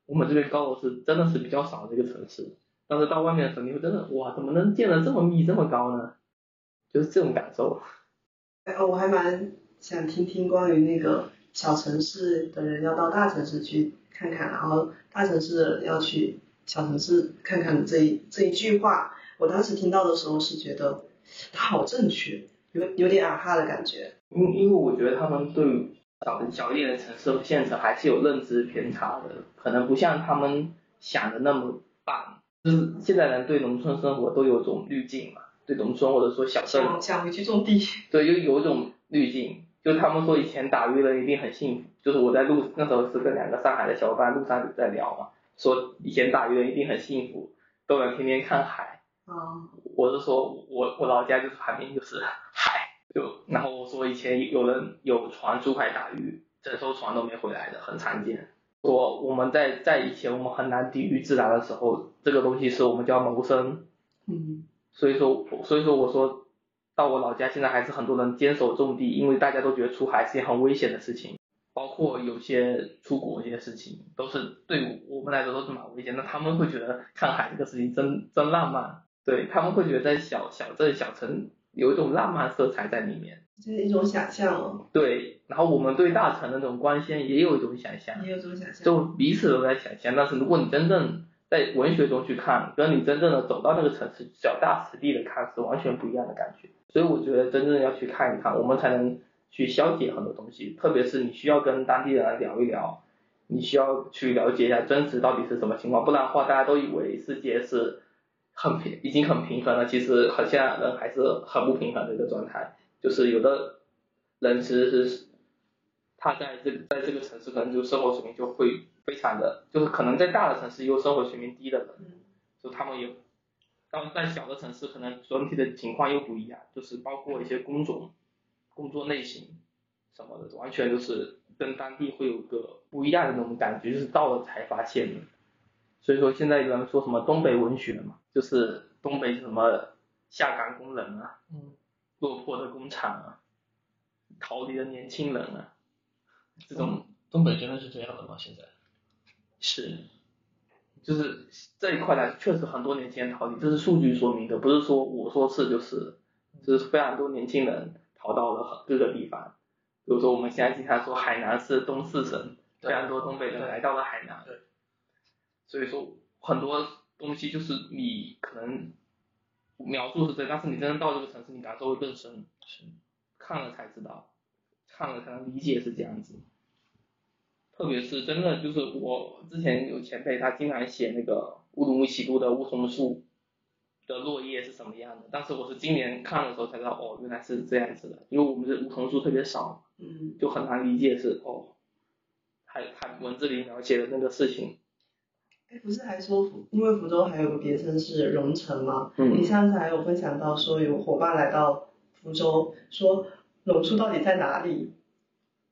S3: 我们这边高楼是真的是比较少的一个城市，但是到外面的时候，你会真的哇，怎么能建的这么密这么高呢？就是这种感受。
S1: 哎，我还蛮想听听关于那个小城市的人要到大城市去看看，然后大城市的人要去小城市看看这一这一句话，我当时听到的时候是觉得它好正确，有有点啊哈的感觉。
S3: 因因为我觉得他们对小小一点的城市和县城还是有认知偏差的，可能不像他们想的那么棒。就是现在人对农村生活都有种滤镜嘛，对农村或者说小镇，
S1: 想想回去种地，
S3: 对，就有一种滤镜。就他们说以前打鱼人一定很幸福，就是我在路那时候是跟两个上海的小伙伴路上在聊嘛，说以前打鱼人一定很幸福，都能天天看海。
S1: 啊，
S3: 我是说我我老家就是旁边就是 海，就然后我说以前有人有船出海打鱼，整艘船都没回来的，很常见。说我们在在以前我们很难抵御自然的时候，这个东西是我们叫谋生，
S1: 嗯，
S3: 所以说所以说我说到我老家现在还是很多人坚守种地，因为大家都觉得出海是件很危险的事情，包括有些出国这些事情都是对我们来说都是蛮危险，那他们会觉得看海这个事情真真浪漫。对他们会觉得在小小镇小城有一种浪漫色彩在里面，
S1: 就是一种想象哦，
S3: 对，然后我们对大城的那种光鲜也有一种想象，
S1: 也有这种想象。
S3: 就彼此都在想象，但是如果你真正在文学中去看，跟你真正的走到那个城市脚踏实地的看是完全不一样的感觉，所以我觉得真正要去看一看，我们才能去消解很多东西，特别是你需要跟当地人聊一聊，你需要去了解一下真实到底是什么情况，不然的话大家都以为世界是很平，已经很平衡了，其实很现在人还是很不平衡的一个状态，就是有的人其实是他在这个在这个城市可能就生活水平就会非常的，就是可能在大的城市有生活水平低的人，就他们有，但在小的城市可能整体的情况又不一样，就是包括一些工种、工作类型什么的，完全就是跟当地会有个不一样的那种感觉，就是到了才发现的。所以说现在有人说什么东北文学嘛，就是东北什么下岗工人啊，
S2: 嗯，
S3: 落魄的工厂啊，逃离的年轻人啊，这种
S2: 东北真的是这样的吗？现在？
S3: 是，就是这一块呢，确实很多年轻人逃离，这是数据说明的，不是说我说是就是，就是非常多年轻人逃到了各个地方，比如说我们现在经常说海南是东四省，非常多东北人来到了海南，
S2: 对，
S3: 所以说很多东西就是你可能描述是这，但是你真正到这个城市，你感受会更深，
S2: 是，
S3: 看了才知道，看了才能理解是这样子。特别是真的就是我之前有前辈，他经常写那个乌鲁木齐都的梧桐树的落叶是什么样的，但是我是今年看的时候才知道，哦，原来是这样子的，因为我们这梧桐树特别少，
S1: 嗯，
S3: 就很难理解是哦，还还文字里描写的那个事情，
S1: 哎，不是还说福，因为福州还有个别称是蓉城嘛，
S3: 嗯
S1: 你上次还有分享到说有伙伴来到福州，说榕树到底在哪里？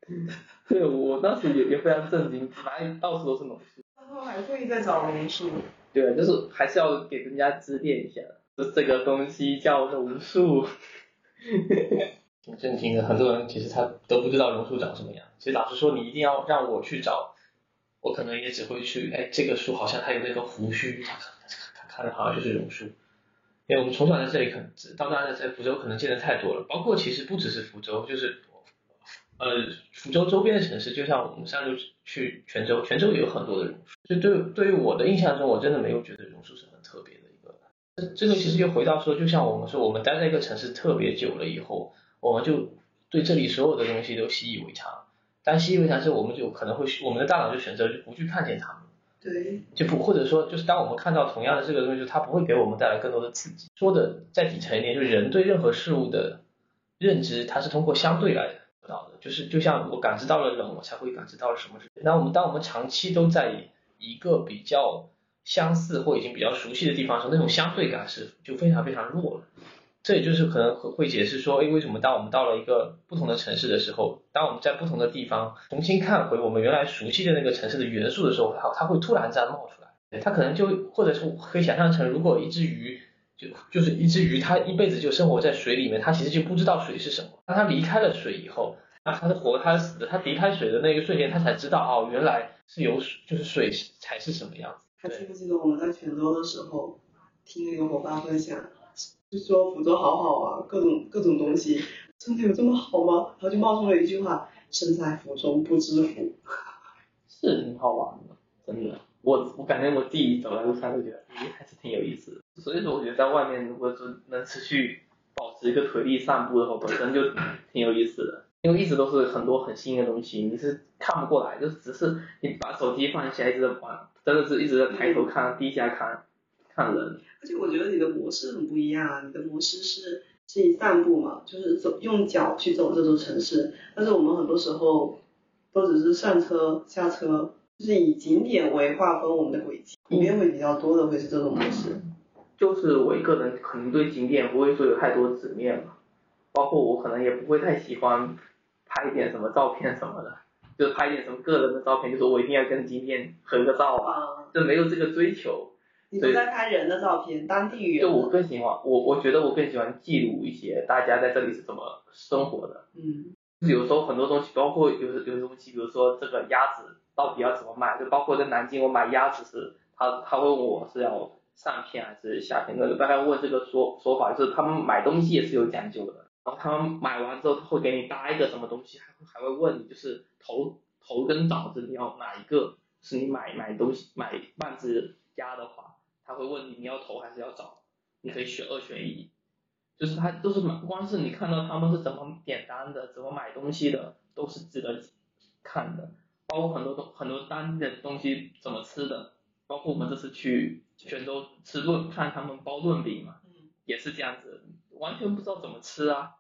S3: 对我当时也也非常震惊，哪里到处都是榕树。
S1: 然后还故意在找榕树，
S3: 对，就是还是要给人家指点一下，就这个东西叫榕树。
S2: 挺震惊的。很多人其实他都不知道榕树长什么样。其实老实说，你一定要让我去找，我可能也只会去，哎，这个树好像它有那个胡须，看看看的好像就是榕树。因为我们从小在这里，可能到大家在福州可能见的太多了，包括其实不只是福州，就是呃福州周边的城市，就像我们上周去泉州，泉州也有很多的榕树。就对对于我的印象中，我真的没有觉得榕树是很特别的一个。这这个其实又回到说，就像我们说，我们待在一个城市特别久了以后，我们就对这里所有的东西都习以为常。但习以为常是，我们就可能会我们的大脑就选择就不去看见它们。
S1: 对，
S2: 就不或者说就是当我们看到同样的这个东西，就它不会给我们带来更多的刺激。说的再底层一点，就是人对任何事物的认知，它是通过相对来得到的。就是就像我感知到了冷，我才会感知到了什么是。那我们当我们长期都在一个比较相似或已经比较熟悉的地方的时候，那种相对感是就非常非常弱了。这也就是可能会会解释说，哎，为什么当我们到了一个不同的城市的时候，当我们在不同的地方重新看回我们原来熟悉的那个城市的元素的时候，它它会突然这样冒出来。它可能就或者是可以想象成，如果一只鱼就就是一只鱼，它一辈子就生活在水里面，它其实就不知道水是什么。当它离开了水以后，那它是活，它是死的，它离开水的那个瞬间，它才知道哦，原来是有水，就是水才是什么样子。
S1: 还记不记得我们在泉州的时候，听那个伙伴分享，就说福州好好啊，各种各种东西，真的有这么好吗？然后就冒出了一句话：身在福中不知福。
S3: 是挺好玩的，真的。我我感觉我自己走在路上都觉得，咦，还是挺有意思的。所以说，我觉得在外面如果说能持续保持一个腿力散步的话，本身就挺有意思的。因为一直都是很多很新的东西，你是看不过来，就只是你把手机放下，一直在玩，真的是一直在抬头看、低下看、看人。
S1: 而且我觉得你的模式很不一样啊，你的模式是是以散步嘛，就是走用脚去走这座城市，但是我们很多时候都只是上车下车，就是以景点为划分我们的轨迹，里面会比较多的会是这种模式。
S3: 就是我一个人可能对景点不会说有太多执念嘛，包括我可能也不会太喜欢拍一点什么照片什么的，就是拍一点什么个人的照片，就是我一定要跟景点合个照啊，
S1: 啊，
S3: 就没有这个追求。
S1: 你都在拍人的照片，当地人
S3: 就我更喜欢，我我觉得我更喜欢记录一些大家在这里是怎么生活的。
S1: 嗯。
S3: 就是有时候很多东西，包括有有的东西，比如说这个鸭子到底要怎么卖，就包括在南京我买鸭子是，他他问我是要上片还是下片，那就大概问这个说说法，就是他们买东西也是有讲究的，然后他们买完之后他会给你搭一个什么东西，还会还会问你就是头头跟爪子你要哪一个，是你买买东西买半只鸭的话，他会问你你要投还是要找，你可以选二选一。就是他都是买，光是你看到他们是怎么点单的，怎么买东西的，都是值得看的。包括很多东很多当地的东西怎么吃的，包括我们这次去泉州吃论看他们包论饼嘛，也是这样子，完全不知道怎么吃啊。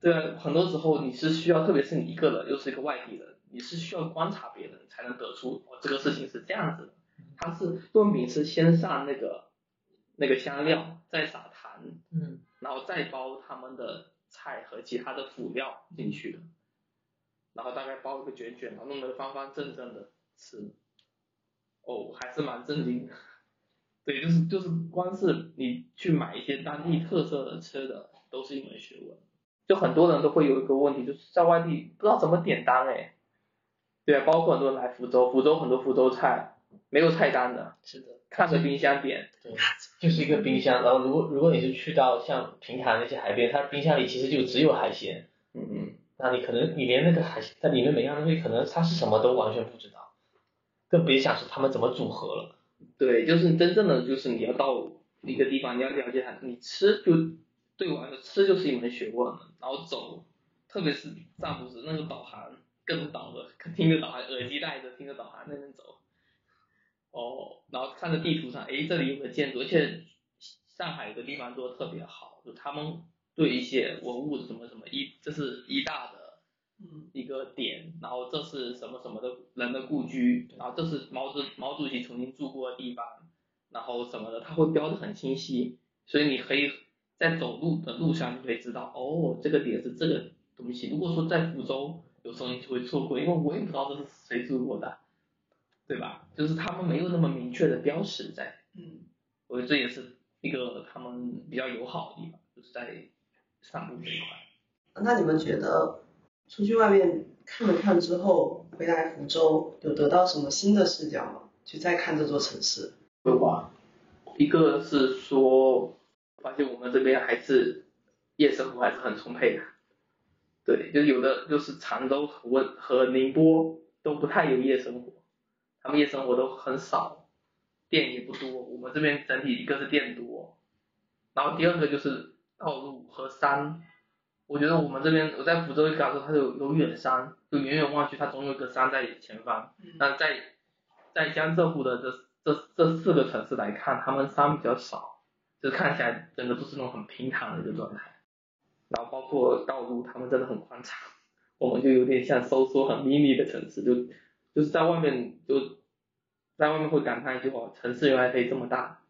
S3: 对啊，很多时候你是需要，特别是你一个人又是一个外地人，你是需要观察别人才能得出哦这个事情是这样子的。它是炖饼是先上那个那个香料，再撒糖，
S2: 嗯，
S3: 然后再包他们的菜和其他的辅料进去的，然后大概包一个卷卷，然后弄得方方正正的吃。哦，还是蛮震惊的。对，就是就是光是你去买一些当地特色的吃的，都是一门学问。就很多人都会有一个问题，就是在外地不知道怎么点单哎。对啊，包括很多人来福州，福州很多福州菜没有菜单的，
S2: 是的，
S3: 看着冰箱点。
S2: 对，就是一个冰箱。然后如果如果你是去到像平潭那些海边，它冰箱里其实就只有海鲜。
S3: 嗯嗯。
S2: 那你可能你连那个海鲜在里面每样东西可能它是什么都完全不知道，更别想是他们怎么组合了。
S3: 对，就是真正的就是你要到一个地方，你要了解它，你吃就对我来说吃就是一门学问，然后走，特别是上不是那个导航，各种导的，听着导航，耳机戴着听着导航那边走，哦，然后看着地图上，哎，这里有个建筑，而且上海有个地方做的特别好，就他们对一些文物什么什么一，这是一大的。一个点，然后这是什么什么的人的故居，然后这是毛主毛主席曾经住过的地方，然后什么的，他会标的很清晰，所以你可以在走路的路上你可以知道，哦，这个点是这个东西。如果说在福州，有时候你就会错过，因为我也不知道这是谁住过的，对吧？就是他们没有那么明确的标识在，
S1: 嗯，
S3: 我觉得这也是一个他们比较友好的地方，就是在散步这一块。
S1: 那你们觉得？出去外面看了看之后，回来福州有得到什么新的视角吗？去再看这座城市？
S3: 会吧，一个是说，发现我们这边还是夜生活还是很充沛的。对，就有的就是常州和和宁波都不太有夜生活，他们夜生活都很少，店也不多。我们这边整体一个是店多，然后第二个就是道路和山。我觉得我们这边我在福州感受，它有有远山，就远远望去，它总有个山在前方。但在在江浙沪的这这这四个城市来看，他们山比较少，就看起来真的都是那种很平坦的一个状态。然后包括道路，他们真的很宽敞，我们就有点像收缩很 mini 的城市，就就是在外面就在外面会感叹一句话：城市原来可以这么大。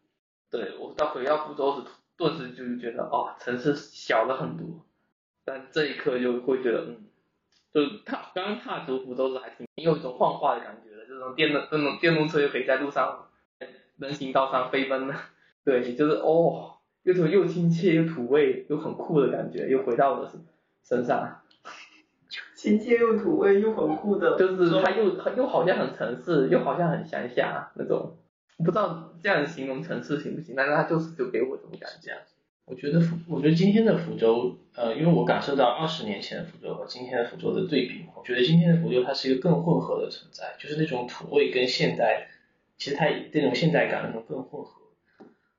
S3: 对我到回到福州时，顿时就觉得哦，城市小了很多。但这一刻就会觉得，嗯，就踏刚踏足福州时还挺有一种幻化的感觉的，这种电动这种电动车又可以在路上人行道上飞奔了，对，就是哦，又种又亲切又土味又很酷的感觉，又回到我的身上，
S1: 亲切又土味又很酷的，
S3: 就是它又又好像很城市，又好像很乡下那种，不知道这样形容城市行不行，但是它就是就给我这种感觉。
S2: 我觉得福，我觉得今天的福州，呃，因为我感受到二十年前的福州和今天的福州的对比，我觉得今天的福州它是一个更混合的存在，就是那种土味跟现代，其实它这种现代感那种更混合。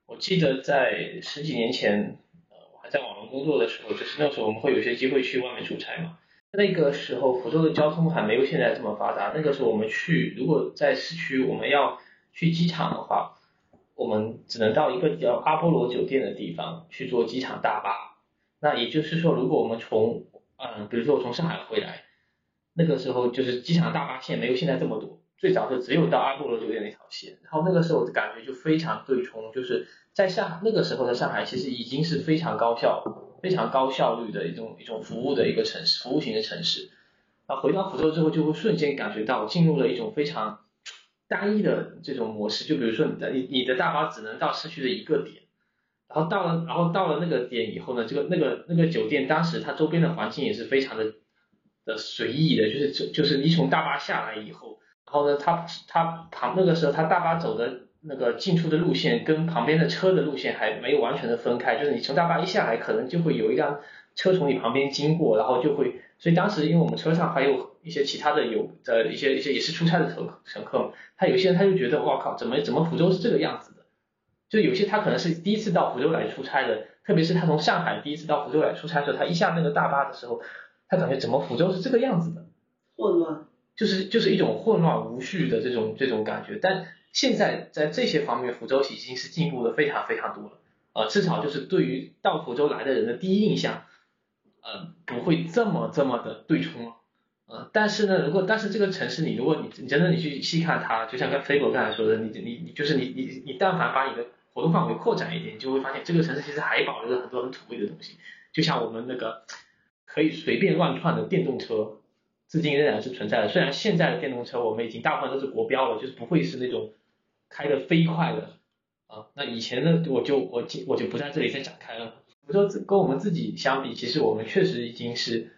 S2: 我记得在十几年前，呃，我还在网络工作的时候，就是那时候我们会有些机会去外面出差嘛，那个时候福州的交通还没有现在这么发达，那个时候我们去，如果在市区我们要去机场的话。我们只能到一个叫阿波罗酒店的地方去坐机场大巴。那也就是说，如果我们从，嗯，比如说我从上海回来，那个时候就是机场大巴线没有现在这么多，最早就只有到阿波罗酒店那条线。然后那个时候的感觉就非常对冲，就是在上那个时候的上海其实已经是非常高效、非常高效率的一种一种服务的一个城市，服务型的城市。啊，回到福州之后，就会瞬间感觉到进入了一种非常。单一的这种模式，就比如说你的你你的大巴只能到市区的一个点，然后到了然后到了那个点以后呢，这个那个那个酒店当时它周边的环境也是非常的的随意的，就是就就是你从大巴下来以后，然后呢它它旁那个时候它大巴走的那个进出的路线跟旁边的车的路线还没有完全的分开，就是你从大巴一下来，可能就会有一辆车从你旁边经过，然后就会，所以当时因为我们车上还有。一些其他的有呃一些一些也是出差的乘乘客，他有些人他就觉得哇靠，怎么怎么福州是这个样子的？就有些他可能是第一次到福州来出差的，特别是他从上海第一次到福州来出差的时候，他一下那个大巴的时候，他感觉怎么福州是这个样子的？
S1: 混乱。
S2: 就是就是一种混乱无序的这种这种感觉。但现在在这些方面，福州已经是进步的非常非常多了。呃，至少就是对于到福州来的人的第一印象，呃，不会这么这么的对冲了。呃，但是呢，如果但是这个城市你如果你你真的你去细看它，就像跟飞狗刚才说的，你你你就是你你你但凡把你的活动范围扩展一点，你就会发现这个城市其实还保留了很多很土味的东西。就像我们那个可以随便乱窜的电动车，至今仍然是存在的。虽然现在的电动车我们已经大部分都是国标了，就是不会是那种开的飞快的啊。那以前呢，我就我就我就不在这里再展开了。我说跟我们自己相比，其实我们确实已经是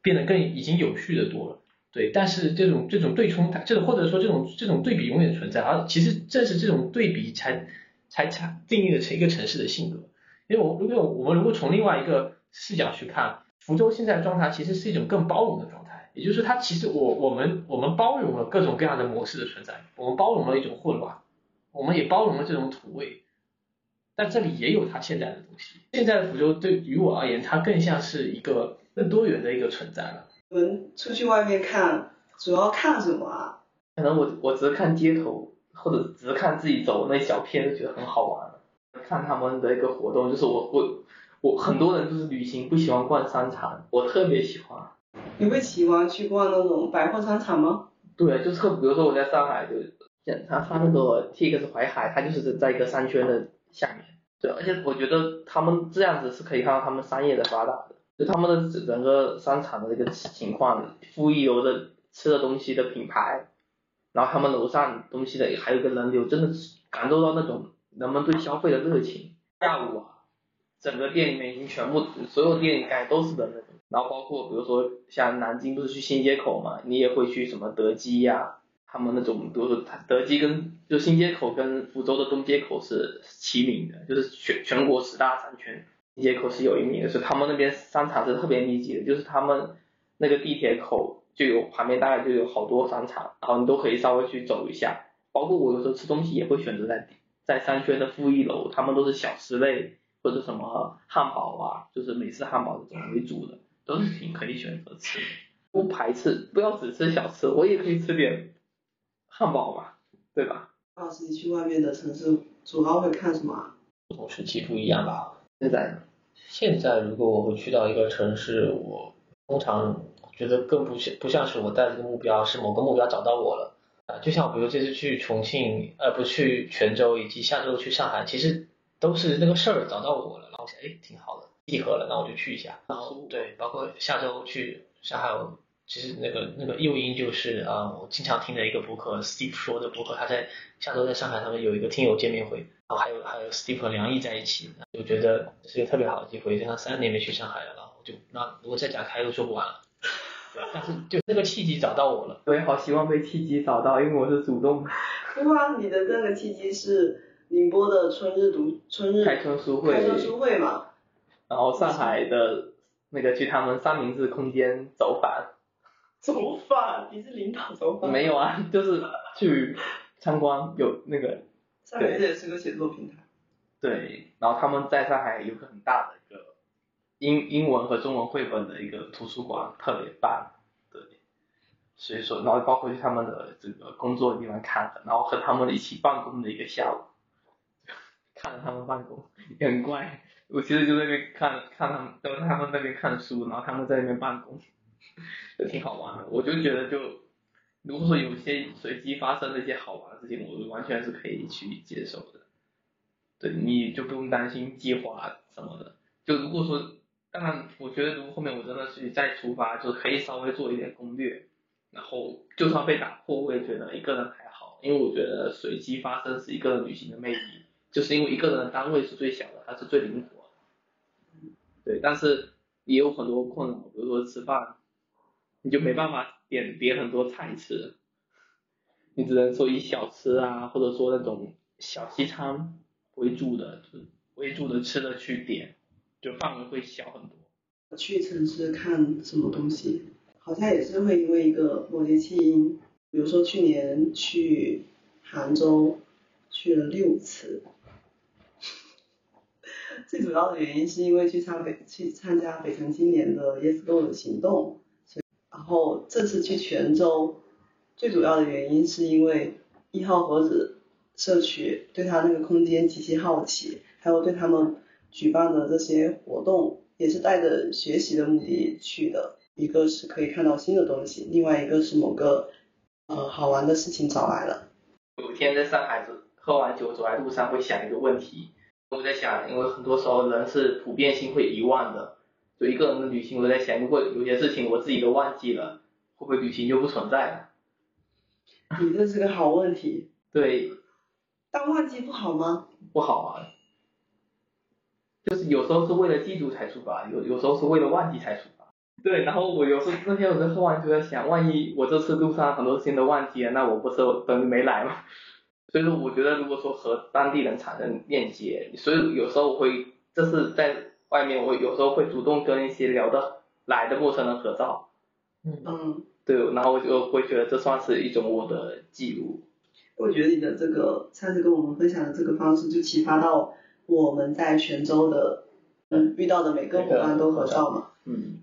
S2: 变得更已经有序的多了。对，但是这种这种对冲，这种或者说这种这种对比永远存在，而其实正是这种对比才才才定义了成一个城市的性格。因为我如果我们如果从另外一个视角去看，福州现在的状态其实是一种更包容的状态，也就是它其实我我们我们包容了各种各样的模式的存在，我们包容了一种混乱，我们也包容了这种土味，但这里也有它现在的东西。现在的福州对于我而言，它更像是一个更多元的一个存在了。
S1: 我们出去外面看，主要看什么啊？
S3: 可能我我只是看街头，或者只是看自己走那小片就觉得很好玩。看他们的一个活动，就是我我我很多人就是旅行不喜欢逛商场，我特别喜欢。
S1: 你会喜欢去逛那种百货商场吗？
S3: 对，就是特比如说我在上海，就他他那个 TX 淮海，它就是在一个商圈的下面。对，而且我觉得他们这样子是可以看到他们商业的发达的，就他们的整个商场的这个情况，负一流的吃的东西的品牌，然后他们楼上东西的还有个人流，真的是感受到那种。人们对消费的热情，下午啊，整个店里面已经全部所有店里该都是人了。然后包括比如说像南京不是去新街口嘛，你也会去什么德基呀，他们那种比如说德基跟就新街口跟福州的东街口是齐名的，就是全全国十大商圈，新街口是有一名的，是他们那边商场是特别密集的，就是他们那个地铁口就有旁边大概就有好多商场，然后你都可以稍微去走一下。包括我有时候吃东西也会选择在。在商圈的负一楼，他们都是小吃类或者什么汉堡啊，就是美式汉堡这种为主的，都是挺可以选择吃的。不排斥，不要只吃小吃，我也可以吃点汉堡嘛，对吧？
S1: 老师，你去外面的城市主要会看什么？
S2: 不同时期不一样吧。
S3: 现在，
S2: 现在如果我会去到一个城市，我通常觉得更不像不像是我带这个目标，是某个目标找到我了。啊，就像比如这次去重庆，呃，不去泉州，以及下周去上海，其实都是那个事儿找到我了，然后想，哎，挺好的，闭合了，那我就去一下。然后对，包括下周去上海，其实那个那个诱因就是啊，我经常听的一个博客，Steve 说的博客，他在下周在上海他们有一个听友见面会，然后还有还有 Steve 和梁毅在一起，就觉得是一个特别好的机会，因为他三年没去上海了，然后就那如果再展开都说不完了。但是就那个契机找到我了，
S3: 我也好希望被契机找到，因为我是主动。
S1: 哇，你的那个契机是宁波的春日读春日
S3: 开春书会，
S1: 开春书会嘛。
S3: 然后上海的那个去他们三明治空间走访。
S1: 走访？你是领导走访？
S3: 没有啊，就是去参观，有那个。
S1: 上海也是个写作平台。
S3: 对，然后他们在上海有个很大的一个。英英文和中文绘本的一个图书馆特别棒，对，所以说，然后包括去他们的这个工作地方看，然后和他们一起办公的一个下午，看着他们办公也很怪，我其实就在那边看看他们，都在他们那边看书，然后他们在那边办公，就挺好玩的。我就觉得就，如果说有些随机发生的一些好玩的事情，我完全是可以去接受的，对，你就不用担心计划什么的，就如果说。当然，我觉得如果后面我真的是再出发，就可以稍微做一点攻略，然后就算被打破，我也觉得一个人还好，因为我觉得随机发生是一个旅行的魅力，就是因为一个人的单位是最小的，它是最灵活。对，但是也有很多困扰，比如说吃饭，你就没办法点点很多菜吃，你只能说以小吃啊，或者说那种小西餐为主的，就是为主的吃的去点。就范围会小很多。
S1: 去城市看什么东西，好像也是会因为一个某些起因，比如说去年去杭州去了六次，最主要的原因是因为去参北去参加北城青年的 Yes Go 的行动，然后这次去泉州，最主要的原因是因为一号盒子社区对他那个空间极其好奇，还有对他们举办的这些活动也是带着学习的目的去的。一个是可以看到新的东西，另外一个是某个呃好玩的事情找来了。
S3: 有天在上海喝完酒走在路上会想一个问题，我在想，因为很多时候人是普遍性会遗忘的，就一个人的旅行，我在想，如果有些事情我自己都忘记了，会不会旅行就不存在了？
S1: 你这是个好问题。
S3: 对，
S1: 但忘记不好吗？
S3: 不好啊，就是有时候是为了记住才出发，有有时候是为了忘记才出发。对，然后我有时候那天我在喝完酒在想，万一我这次路上很多事情都忘记了，那我不是等于没来吗？所以说，我觉得如果说和当地人产生链接，所以有时候我会，这是在外面，我有时候会主动跟一些聊得来的陌生人合照。
S2: 嗯，
S1: 嗯，
S3: 对，然后我就会觉得这算是一种我的记录。
S1: 我觉得你的这个上次跟我们分享的这个方式，就启发到我们在泉州的嗯遇到的每个伙伴都合照嘛。
S3: 嗯，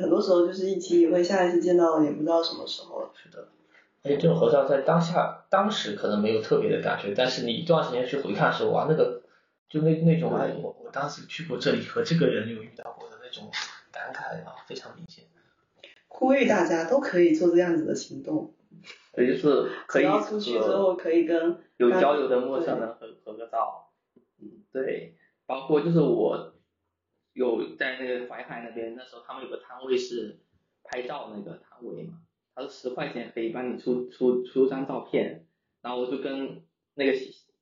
S1: 很多时候就是一期一会，下一次见到也不知道什么时候了。
S2: 是的。而且这种合照在当下当时可能没有特别的感觉，但是你一段时间去回看的时候，哇，那个就那那种哎，我我当时去过这里，和这个人有遇到过的那种感慨啊，非常明显。
S1: 呼吁大家都可以做这样子的行动，
S3: 也就是可以
S1: 出去之后可以跟
S3: 有交流的陌生人合合个照。嗯，对，包括就是我有在那个淮海那边，那时候他们有个摊位是拍照那个摊位嘛，他说十块钱可以帮你出出出张照片，然后我就跟那个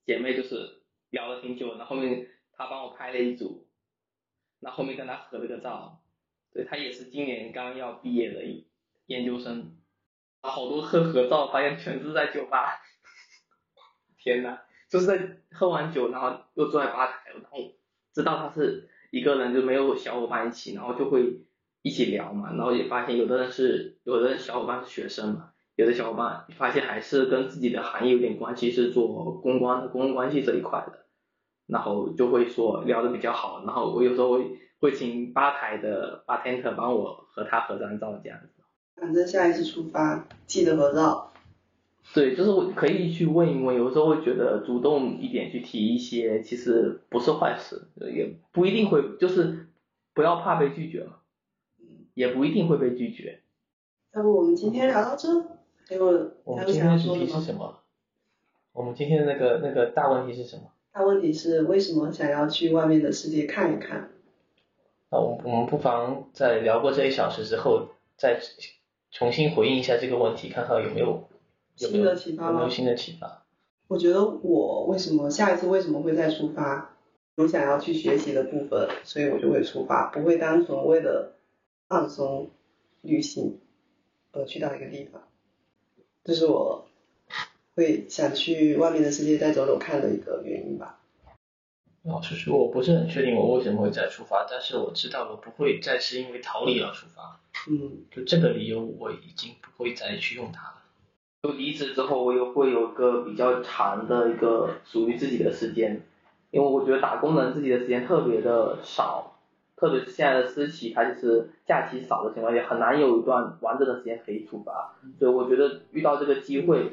S3: 姐妹就是聊了挺久，然后后面她帮我拍了一组，然后后面跟她合了个照，对她也是今年刚要毕业的研究生，好多合合照，发现全是在酒吧，天呐，就是在喝完酒，然后又坐在吧台，然后知道他是一个人，就没有小伙伴一起，然后就会一起聊嘛，然后也发现有的人是有的小伙伴是学生嘛，有的小伙伴发现还是跟自己的行业有点关系，是做公关的公共关系这一块的，然后就会说聊的比较好，然后我有时候会会请吧台的 bartender 帮我和他合张照这样子。
S1: 反正下一次出发记得合照。
S3: 对，就是我可以去问一问，有时候会觉得主动一点去提一些，其实不是坏事，也不一定会，就是不要怕被拒绝嘛，也不一定会被拒绝。
S1: 要不我们今天聊到这，还有
S2: 我们今天的主？题是什么？我们今天的那个那个大问题是什么？
S1: 大问题是为什么想要去外面的世界看一看？
S2: 那我们我们不妨在聊过这一小时之后，再重新回应一下这个问题，看看有没有有没
S1: 新
S2: 有
S1: 的启发吗
S2: 有没有新的启发？
S1: 我觉得我为什么下一次为什么会再出发？有想要去学习的部分，所以我就会出发，不会单纯为了放松旅行而去到一个地方。这是我会想去外面的世界再走走看的一个原因吧。
S2: 老实说，我不是很确定我为什么会再出发，但是我知道我不会再是因为逃离而出发，
S1: 嗯，
S2: 就这个理由我已经不会再去用它了。
S3: 就离职之后，我又会有个比较长的一个属于自己的时间，因为我觉得打工人自己的时间特别的少，特别是现在的私企，它就是假期少的情况下，很难有一段完整的时间可以出发。所以我觉得遇到这个机会，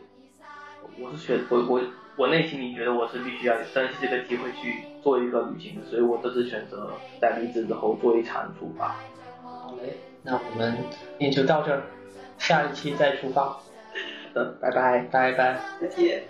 S3: 我是选我我我内心里觉得我是必须要珍惜这个机会去做一个旅行的，所以我这次选择在离职之后做一场出发。
S2: 好嘞，那我们今天就到这儿，下一期再出发，
S3: 好 的，拜拜。
S2: 拜拜。
S1: 再见。